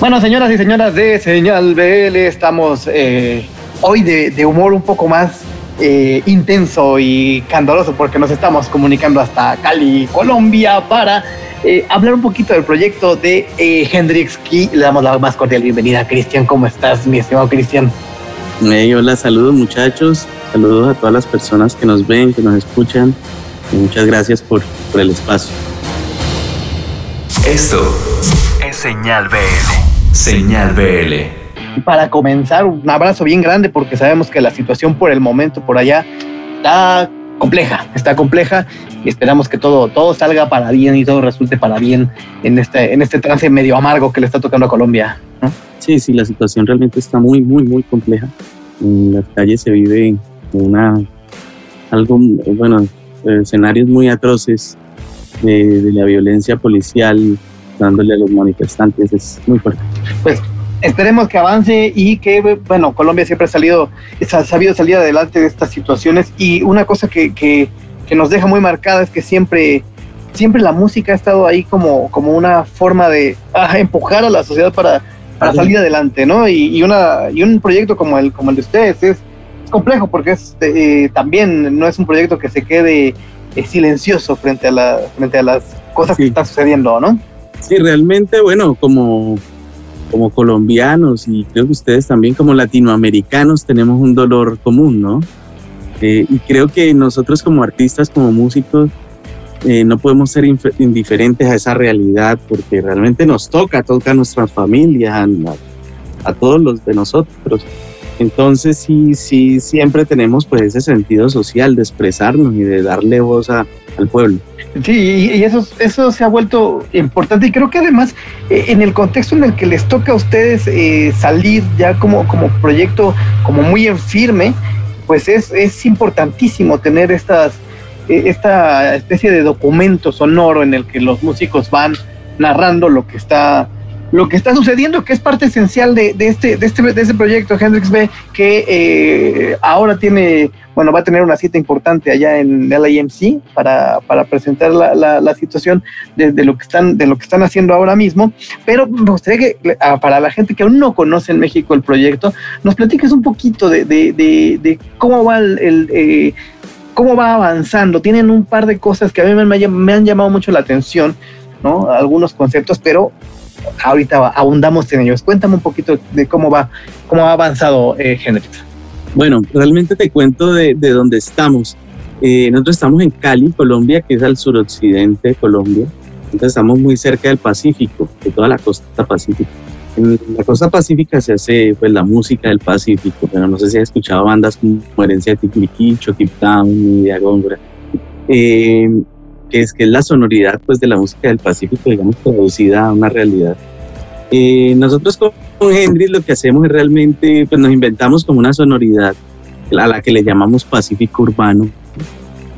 Bueno, señoras y señoras de Señal BL, estamos eh, hoy de, humor un poco más eh, intenso y candoroso porque nos estamos comunicando hasta Cali, Colombia, para eh, hablar un poquito del proyecto de Hendrix Key. Le damos la más cordial bienvenida a Cristian. ¿Cómo estás, mi estimado Cristian? hola, saludos muchachos, saludos a todas las personas que nos ven, que nos escuchan. Y muchas gracias por, por el espacio. Esto es Señal BL. Señal BL. Para comenzar, un abrazo bien grande porque sabemos que la situación por el momento por allá está compleja, está compleja y esperamos que todo, todo salga para bien y todo resulte para bien en este, en este trance medio amargo que le está tocando a Colombia. Sí, sí, la situación realmente está muy, muy, muy compleja. En las calles se vive una, algo, bueno, escenarios muy atroces de, de la violencia policial dándole a los manifestantes es muy fuerte. Pues esperemos que avance y que, bueno, Colombia siempre ha salido, ha sabido salir adelante de estas situaciones y una cosa que, que, que nos deja muy marcada es que siempre, siempre la música ha estado ahí como, como una forma de ah, empujar a la sociedad para, para salir adelante, ¿no? Y, y, una, y un proyecto como el, como el de ustedes es, complejo porque es, eh, también no es un proyecto que se quede eh, silencioso frente a, la, frente a las cosas que están sucediendo, ¿no? Sí, realmente, bueno, como, como colombianos y creo que ustedes también como latinoamericanos tenemos un dolor común, ¿no? Eh, y creo que nosotros como artistas, como músicos, eh, no podemos ser indiferentes a esa realidad porque realmente nos toca, toca a nuestras familias, a, a todos los de nosotros. Entonces sí, sí, siempre tenemos pues ese sentido social de expresarnos y de darle voz a, al pueblo. Sí, y eso, eso se ha vuelto importante y creo que además eh, en el contexto en el que les toca a ustedes eh, salir ya como, como proyecto como muy en firme, pues es, es importantísimo tener estas, eh, esta especie de documento sonoro en el que los músicos van narrando lo que está lo que está sucediendo, que es parte esencial de, este, de, este, de este proyecto Hendrix B, que eh, ahora tiene, bueno, va a tener una cita importante allá en LAMC para, para presentar la, la, situación de, lo que están, de lo que están haciendo ahora mismo. Pero me gustaría que para la gente que aún no conoce en México el proyecto, nos platiques un poquito de, cómo va el, eh, cómo va avanzando. Tienen un par de cosas que a mí me, me han llamado mucho la atención, ¿no? Algunos conceptos, pero ahorita abundamos en ellos. Cuéntame un poquito de cómo va, cómo ha avanzado eh, Bueno, realmente te cuento de, de dónde estamos. Eh, nosotros estamos en Cali, Colombia, que es al suroccidente de Colombia. Entonces estamos muy cerca del Pacífico, de toda la costa pacífica. En la costa pacífica se hace pues la música del Pacífico, pero no sé si has escuchado bandas como Herencia de Tiquiliquicho, Tip Town y de Eh, que es, que es la sonoridad pues, de la música del Pacífico, digamos, traducida a una realidad. Eh, nosotros con Hendrix lo que hacemos es realmente, pues nos inventamos como una sonoridad a la que le llamamos Pacífico Urbano.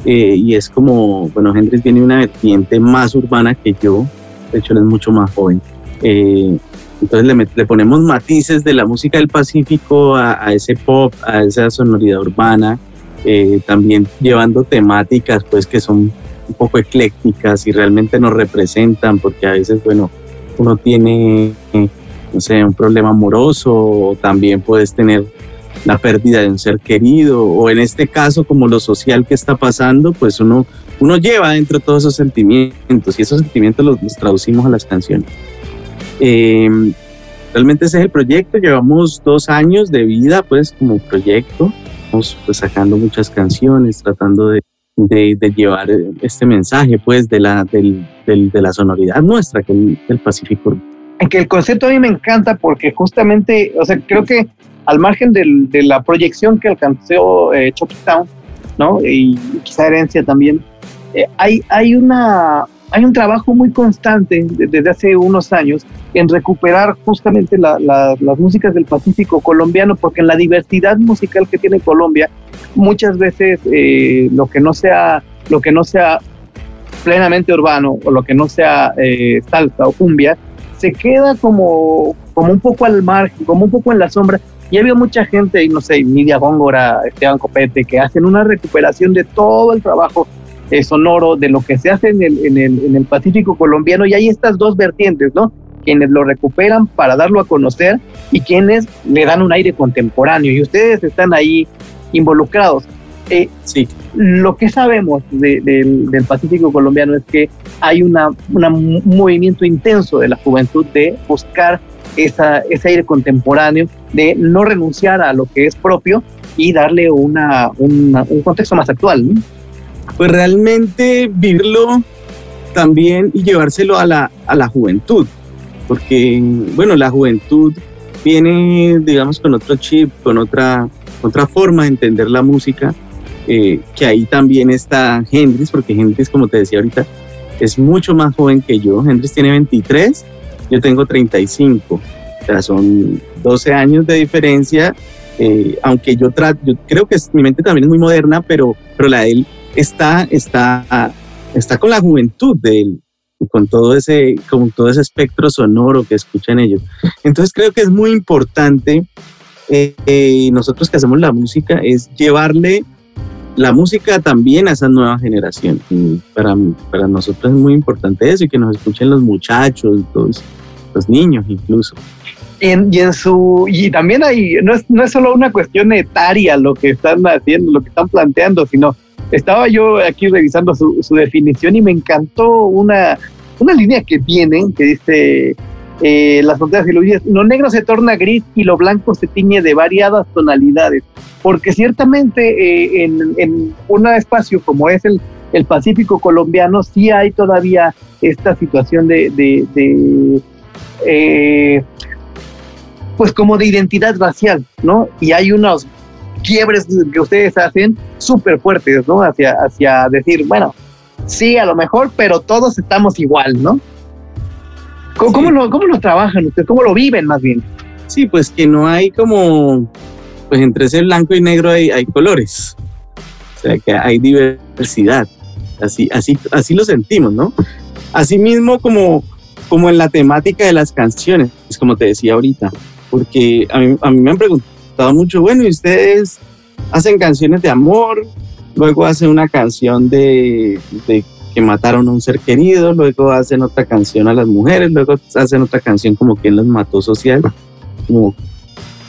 Eh, y es como, bueno, Hendrix viene de una vertiente más urbana que yo, de hecho él es mucho más joven. Eh, entonces le, le, ponemos matices de la música del Pacífico a, a ese pop, a esa sonoridad urbana, también llevando temáticas pues que son un poco eclécticas y realmente nos representan, porque a veces, bueno, uno tiene, no sé, un problema amoroso o también puedes tener la pérdida de un ser querido o en este caso como lo social que está pasando, pues uno, uno lleva dentro todos esos sentimientos y esos sentimientos los, traducimos a las canciones. Em, realmente ese es el proyecto, llevamos dos años de vida pues como proyecto, estamos pues, sacando muchas canciones, tratando de de, llevar este mensaje, pues, de la, del, de la sonoridad nuestra, que el, del Pacífico. En que el concepto a mí me encanta porque justamente, o sea, creo que al margen del, de la proyección que alcanzó eh, Town, ¿no? Y, quizá Herencia también, eh, hay, hay una, hay un trabajo muy constante desde hace unos años en recuperar justamente las músicas del Pacífico colombiano, porque en la diversidad musical que tiene Colombia, muchas veces eh, lo que no sea, lo que no sea plenamente urbano o lo que no sea eh, salsa o cumbia, se queda como, como un poco al margen, como un poco en la sombra. Y había mucha gente, y no sé, Nidia Góngora, Esteban Copete, que hacen una recuperación de todo el trabajo sonoro de lo que se hace en el, en, el, en el Pacífico colombiano y hay estas dos vertientes, ¿no? quienes lo recuperan para darlo a conocer y quienes le dan un aire contemporáneo y ustedes están ahí involucrados. Eh, sí. Lo que sabemos del, Pacífico colombiano es que hay una, un movimiento intenso de la juventud de buscar esa, ese aire contemporáneo, de no renunciar a lo que es propio y darle una, un contexto más actual. Pues realmente vivirlo también y llevárselo a la, a la juventud, porque bueno, la juventud viene, digamos, con otro chip, con otra, otra forma de entender la música, eh, que ahí también está Hendrix, porque Hendrix, como te decía ahorita, es mucho más joven que yo. Hendrix tiene 23, yo tengo 35, o sea, son 12 años de diferencia. Eh, aunque yo, trato, yo creo que mi mente también es muy moderna, pero, pero la de él está, está, está con la juventud de él con todo ese, con todo ese espectro sonoro que escuchan ellos. Entonces creo que es muy importante eh, eh, nosotros que hacemos la música es llevarle la música también a esa nueva generación. para, para nosotros es muy importante eso y que nos escuchen los muchachos, los, los niños incluso. Y en, su y también hay no es, no es solo una cuestión etaria lo que están haciendo, lo que están planteando, sino estaba yo aquí revisando su, definición y me encantó una, línea que tienen que dice eh, las fronteras diluidas, lo negro se torna gris y lo blanco se tiñe de variadas tonalidades, porque ciertamente eh, en, un espacio como es el, el Pacífico colombiano sí hay todavía esta situación de, de, eh, pues como de identidad racial, ¿no? Y hay unos quiebres que ustedes hacen súper fuertes, ¿no? Hacia, hacia decir, bueno, sí, a lo mejor, pero todos estamos igual, ¿no? ¿Cómo, lo, cómo lo trabajan ustedes? ¿Cómo lo viven más bien? Sí, pues que no hay como, pues entre ese blanco y negro hay, hay colores, o sea que hay diversidad, así, así, así lo sentimos, ¿no? Así mismo como, como en la temática de las canciones, es como te decía ahorita, porque a mí, a mí me han preguntado mucho, bueno, y ustedes hacen canciones de amor, luego hacen una canción de, que mataron a un ser querido, luego hacen otra canción a las mujeres, luego hacen otra canción como quien los mató social. Como,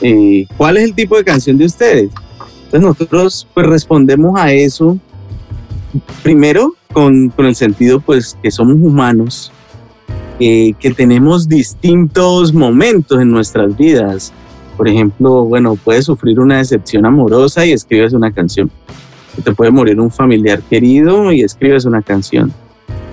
eh, ¿Cuál es el tipo de canción de ustedes? Entonces nosotros pues respondemos a eso primero con, con el sentido pues que somos humanos, que tenemos distintos momentos en nuestras vidas por ejemplo, bueno, puedes sufrir una decepción amorosa y escribes una canción. Te puede morir un familiar querido y escribes una canción.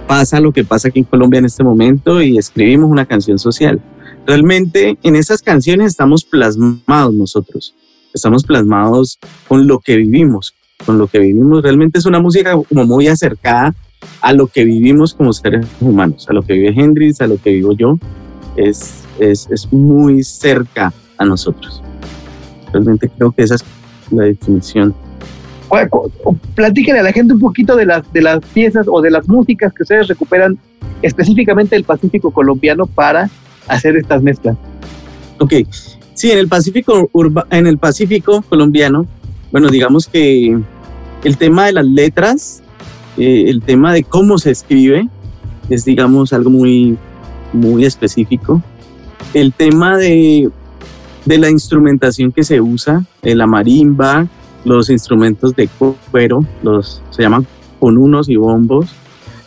Pasa lo que pasa aquí en Colombia en este momento y escribimos una canción social. Realmente en esas canciones estamos plasmados nosotros. Estamos plasmados con lo que vivimos, con lo que vivimos. Realmente es una música como muy acercada a lo que vivimos como seres humanos, a lo que vive Hendrix, a lo que vivo yo. Es, es, es muy cerca a nosotros. Realmente creo que esa es la definición. Platíquenle a la gente un poquito de las, de las piezas o de las músicas que ustedes recuperan específicamente del Pacífico colombiano para hacer estas mezclas. Ok, sí, en el Pacífico, en el Pacífico colombiano, bueno, digamos que el tema de las letras, eh, el tema de cómo se escribe, es digamos algo muy, muy específico. El tema de de la instrumentación que se usa, eh, la marimba, los instrumentos de cuero, los, se llaman conunos y bombos,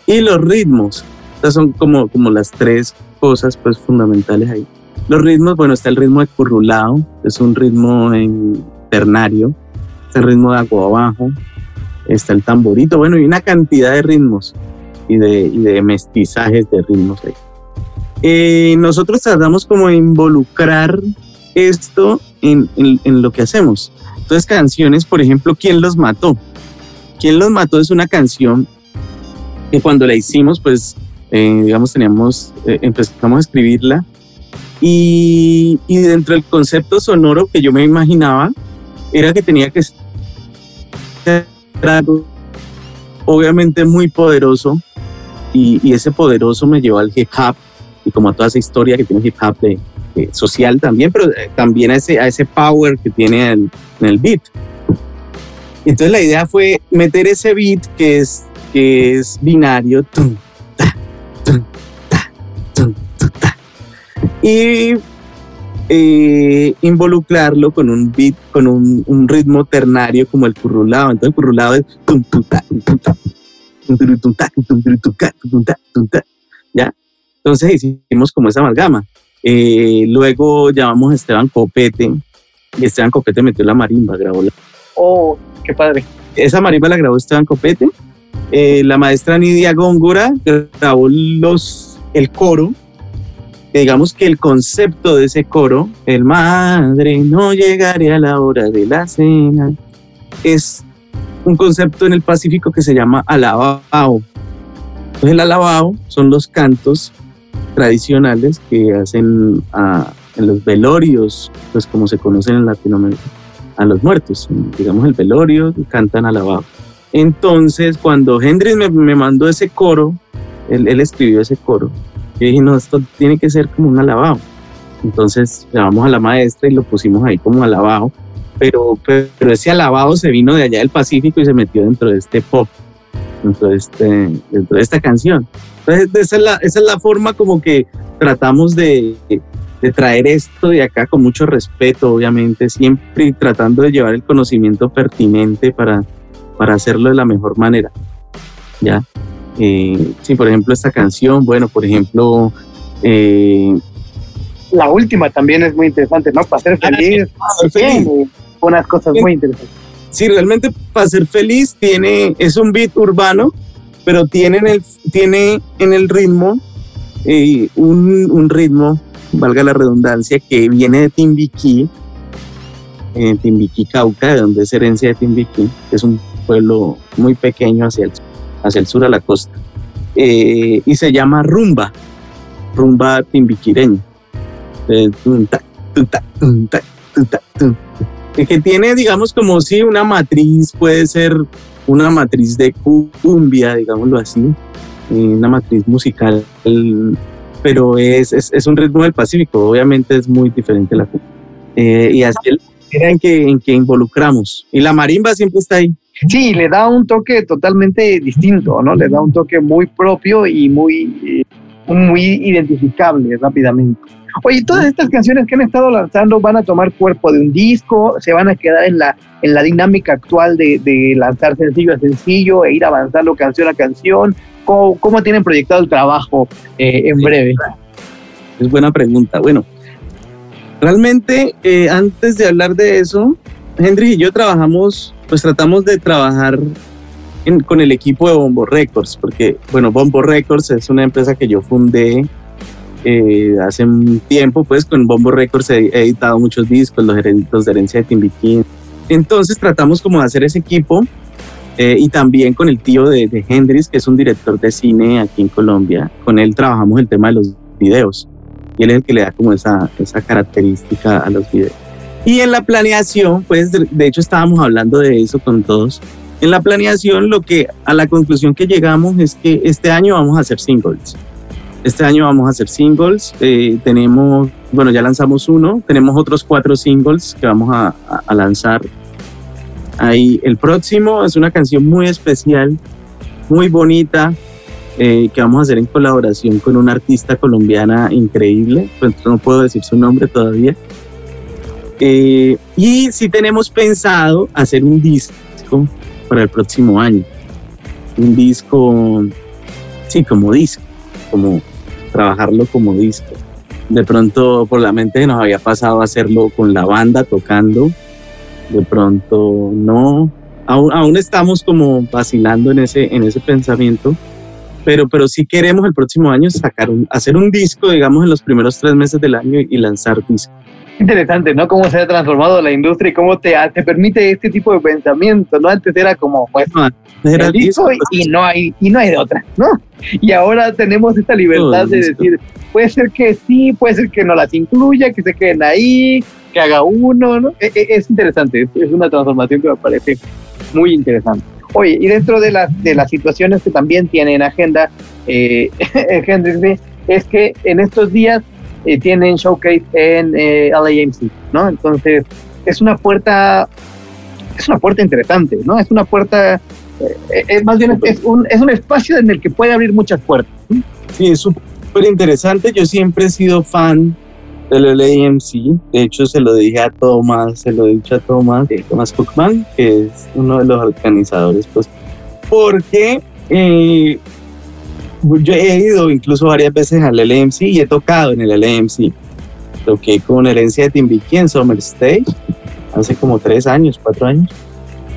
y los ritmos. Estas son como, como las tres cosas pues, fundamentales ahí. Los ritmos, bueno, está el ritmo de currulado, es un ritmo en ternario, está el ritmo de agua abajo, está el tamborito, bueno, y una cantidad de ritmos y de, y de mestizajes de ritmos ahí. Eh, nosotros tratamos como de involucrar esto en, lo que hacemos. Entonces, canciones, por ejemplo, ¿Quién los mató? ¿Quién los mató? Es una canción que cuando la hicimos, pues, eh, digamos, teníamos, eh, empezamos a escribirla y, dentro del concepto sonoro que yo me imaginaba, era que tenía que ser algo obviamente muy poderoso y, ese poderoso me llevó al hip hop y como a toda esa historia que tiene hip hop de, eh, social también, pero eh, también a ese, a ese power que tiene en, el beat. Entonces la idea fue meter ese beat que es, que es binario, y eh, involucrarlo con un beat, con un, ritmo ternario como el currulado. Entonces el currulado es ¿ya? Entonces hicimos como esa amalgama. Eh, luego llamamos a Esteban Copete y Esteban Copete metió la marimba, grabó la... Oh, qué padre. Esa marimba la grabó Esteban Copete. Eh, la maestra Nidia Góngora grabó los, el coro. digamos que el concepto de ese coro, el madre, no llegaré a la hora de la cena, es un concepto en el Pacífico que se llama alabao. Entonces el alabao son los cantos tradicionales que hacen en los velorios, pues como se conocen en Latinoamérica, a los muertos. Digamos el velorio, cantan alabao. Entonces cuando Hendrix me, mandó ese coro, él, escribió ese coro, yo dije, no, esto tiene que ser como un alabao. Entonces llamamos a la maestra y lo pusimos ahí como alabao pero, pero ese alabado se vino de allá del Pacífico y se metió dentro de este pop, dentro de, este, dentro de esta canción. Entonces, esa es, la, esa es la forma como que tratamos de, de traer esto de acá con mucho respeto, obviamente, siempre tratando de llevar el conocimiento pertinente para, para hacerlo de la mejor manera. ¿Ya? Eh, sí, por ejemplo, esta canción, bueno, por ejemplo, eh, la última también es muy interesante, ¿no? Para ser feliz. Para feliz unas cosas muy interesantes. Sí, realmente para ser feliz tiene, es un beat urbano, pero tiene en el, tiene en el ritmo eh, un, ritmo, valga la redundancia, que viene de Timbiquí, eh, Timbiquí, Cauca, de donde es herencia de Timbiquí, que es un pueblo muy pequeño hacia el, hacia el sur, a la costa. Eh, y se llama rumba, rumba timbiquireña. Que tiene, digamos, como si una matriz, puede ser una matriz de cumbia, digámoslo así, eh, una matriz musical, pero es, es, un ritmo del Pacífico, obviamente es muy diferente la cumbia. Eh, y así es en que, en que involucramos. Y la marimba siempre está ahí. Sí, le da un toque totalmente distinto, ¿no? Le da un toque muy propio y muy, eh, muy identificable rápidamente. Oye, todas estas canciones que han estado lanzando van a tomar cuerpo de un disco, se van a quedar en la, en la dinámica actual de, lanzar sencillo a sencillo e ir avanzando canción a canción. ¿Cómo, tienen proyectado el trabajo eh, en breve? Es buena pregunta. Bueno, realmente eh, antes de hablar de eso, Henry y yo trabajamos, pues tratamos de trabajar con el equipo de Bombo Records, porque, bueno, Bombo Records es una empresa que yo fundé eh, hace un tiempo, pues con Bombo Records he, editado muchos discos, los, de herencia de Timbiquín. Entonces tratamos como de hacer ese equipo eh, y también con el tío de, de Hendrix, que es un director de cine aquí en Colombia. Con él trabajamos el tema de los videos y él es el que le da como esa, esa característica a los videos. Y en la planeación, pues de hecho estábamos hablando de eso con todos. En la planeación, lo que a la conclusión que llegamos es que este año vamos a hacer singles. Este año vamos a hacer singles. Eh, tenemos, bueno, ya lanzamos uno. Tenemos otros cuatro singles que vamos a, lanzar. Ahí, el próximo es una canción muy especial, muy bonita, eh, que vamos a hacer en colaboración con una artista colombiana increíble. Pues no puedo decir su nombre todavía. Eh, y sí tenemos pensado hacer un disco para el próximo año. Un disco, sí, como disco, como trabajarlo como disco. De pronto por la mente nos había pasado hacerlo con la banda tocando, de pronto no. Aún, aún estamos como vacilando en ese, en ese pensamiento, pero, pero sí queremos el próximo año sacar un, hacer un disco, digamos, en los primeros tres meses del año y lanzar disco. Interesante, ¿no? Cómo se ha transformado la industria y cómo te, te permite este tipo de pensamiento, ¿no? Antes era como, pues, era disco y, no hay, y no hay de otra, ¿no? Y ahora tenemos esta libertad de decir, puede ser que sí, puede ser que no las incluya, que se queden ahí, que haga uno, ¿no? E, e, es, interesante, es una transformación que me parece muy interesante. Oye, y dentro de las, de las situaciones que también tiene en agenda eh, es que en estos días eh, tienen showcase en eh, LAMC, ¿no? Entonces, es una puerta, es una puerta interesante, ¿no? Es una puerta eh, es más bien es un, es un espacio en el que puede abrir muchas puertas. Sí, es súper interesante. Yo siempre he sido fan del LAMC. De hecho, se lo dije a Tomás, se lo he dicho a Tomás, eh, Tomás Cookman, que es uno de los organizadores, pues, porque eh, yo he ido incluso varias veces al LAMC y he tocado en el LAMC. Toqué con herencia de Timbiquí en Summer State hace como tres años, cuatro años.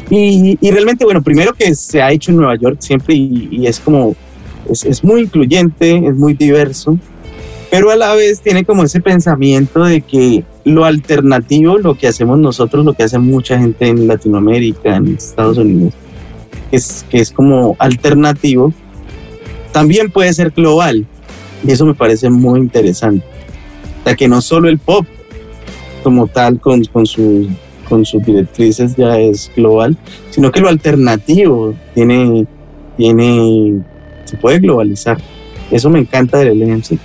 Y, y, realmente, bueno, primero que se ha hecho en Nueva York siempre y, y es como, es, es, muy incluyente, es muy diverso, pero a la vez tiene como ese pensamiento de que lo alternativo, lo que hacemos nosotros, lo que hace mucha gente en Latinoamérica, en Estados Unidos, es, que es como alternativo, también puede ser global. Y eso me parece muy interesante. O sea, que no solo el pop como tal, con, con sus con sus directrices ya es global, sino que lo alternativo tiene, tiene, se puede globalizar. Eso me encanta del LMC.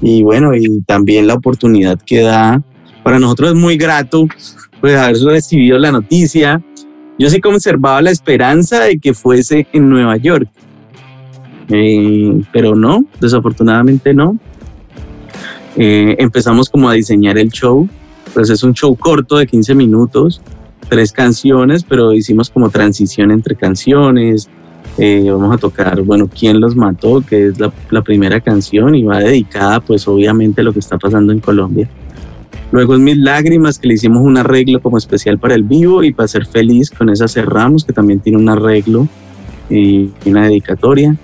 Y bueno, y también la oportunidad que da, para nosotros es muy grato, pues haber recibido la noticia. Yo sí conservaba la esperanza de que fuese en Nueva York, eh, pero no, desafortunadamente no. Eh, empezamos como a diseñar el show pues es un show corto de 15 minutos, tres canciones, pero hicimos como transición entre canciones. Eh, vamos a tocar, bueno, ¿Quién los mató? que es la, la, primera canción y va dedicada pues obviamente a lo que está pasando en Colombia. Luego es Mis Lágrimas, que le hicimos un arreglo como especial para el vivo y para ser feliz, con esa cerramos, que también tiene un arreglo y una dedicatoria.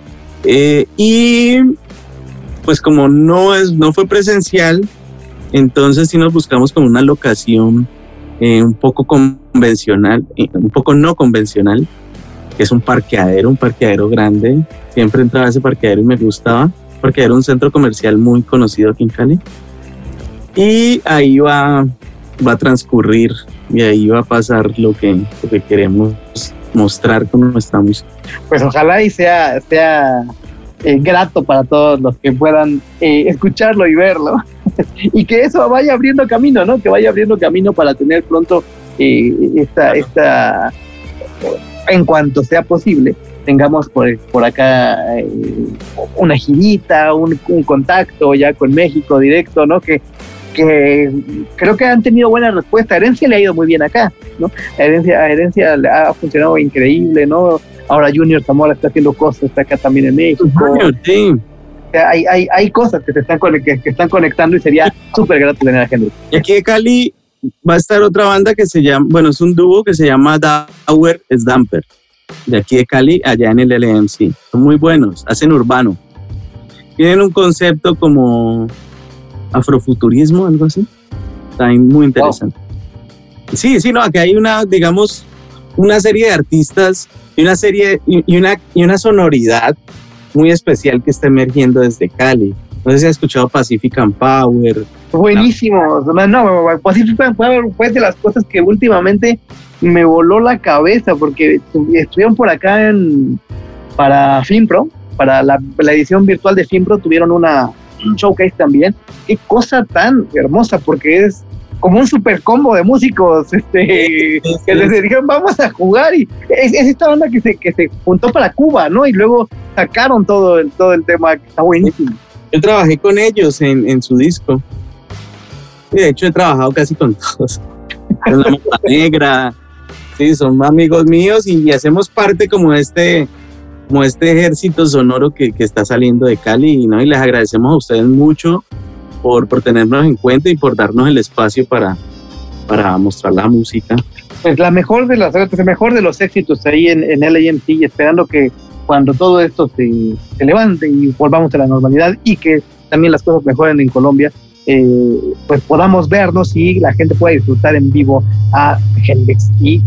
Eh, y pues como no, es, no fue presencial, entonces sí nos buscamos como una locación eh, un poco convencional, eh, un poco no convencional, que es un parqueadero, un parqueadero grande. Siempre entraba a ese parqueadero y me gustaba, porque era un centro comercial muy conocido aquí en Cali. Y ahí va, va a transcurrir y ahí va a pasar lo que, lo que queremos mostrar con nuestra música. Pues ojalá y sea, sea eh, grato para todos los que puedan eh, escucharlo y verlo. y que eso vaya abriendo camino, ¿no? Que vaya abriendo camino para tener pronto eh, esta, esta, en cuanto sea posible, tengamos por, por acá eh, una girita, un, un, contacto ya con México directo, ¿no? Que, que creo que han tenido buena respuesta. A Herencia le ha ido muy bien acá, ¿no? A Herencia, a Herencia ha funcionado increíble, ¿no? Ahora Junior Zamora está haciendo cosas, está acá también en México. Junior, sí hay, hay, hay cosas que se están, que, que están conectando y sería súper grato tener a gente. Y aquí de Cali va a estar otra banda que se llama, bueno, es un dúo que se llama Dower Stamper, de aquí de Cali, allá en el LMC. Son muy buenos, hacen urbano. Tienen un concepto como afrofuturismo, algo así. Está muy interesante. Wow. Sí, sí, no, aquí hay una, digamos, una serie de artistas y una serie y una, y una sonoridad muy especial que está emergiendo desde Cali. No sé si has escuchado Pacific and Power. Buenísimo. No, no Pacific and Power fue de las cosas que últimamente me voló la cabeza porque estuvieron por acá en, para FinPro, para la, la edición virtual de FinPro, tuvieron una, un showcase también. Qué cosa tan hermosa porque es como un super combo de músicos este, sí, sí, que les dijeron vamos a jugar y es, es, esta banda que se, que se juntó para Cuba, ¿no? Y luego sacaron todo el, todo el tema que está buenísimo. Yo trabajé con ellos en, en su disco. Y de hecho he trabajado casi con todos. Con la Negra. Sí, son amigos míos y, hacemos parte como de este, como este ejército sonoro que, que está saliendo de Cali. ¿no? Y les agradecemos a ustedes mucho por, por tenernos en cuenta y por darnos el espacio para, para mostrar la música. Pues la mejor de las, el mejor de los éxitos ahí en, en LAMC, esperando que cuando todo esto se, se, levante y volvamos a la normalidad y que también las cosas mejoren en Colombia, eh, pues podamos vernos y la gente pueda disfrutar en vivo a Hendrix. Y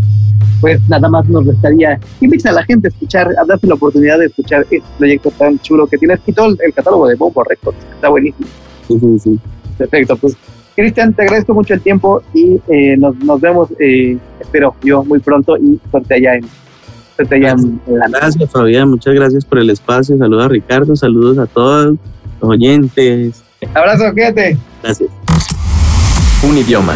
pues nada más nos restaría invitar a la gente a escuchar, a darse la oportunidad de escuchar este proyecto tan chulo que tienes y todo el catálogo de Bombo Records, está buenísimo. Sí, sí, sí. Perfecto, pues Cristian, te agradezco mucho el tiempo y eh, nos, nos, vemos, eh, espero yo, muy pronto y suerte allá en, suerte allá en, en la... Gracias, Fabián, muchas gracias por el espacio. Saludos a Ricardo, saludos a todos los oyentes. Abrazo, quédate. Gracias. Un idioma.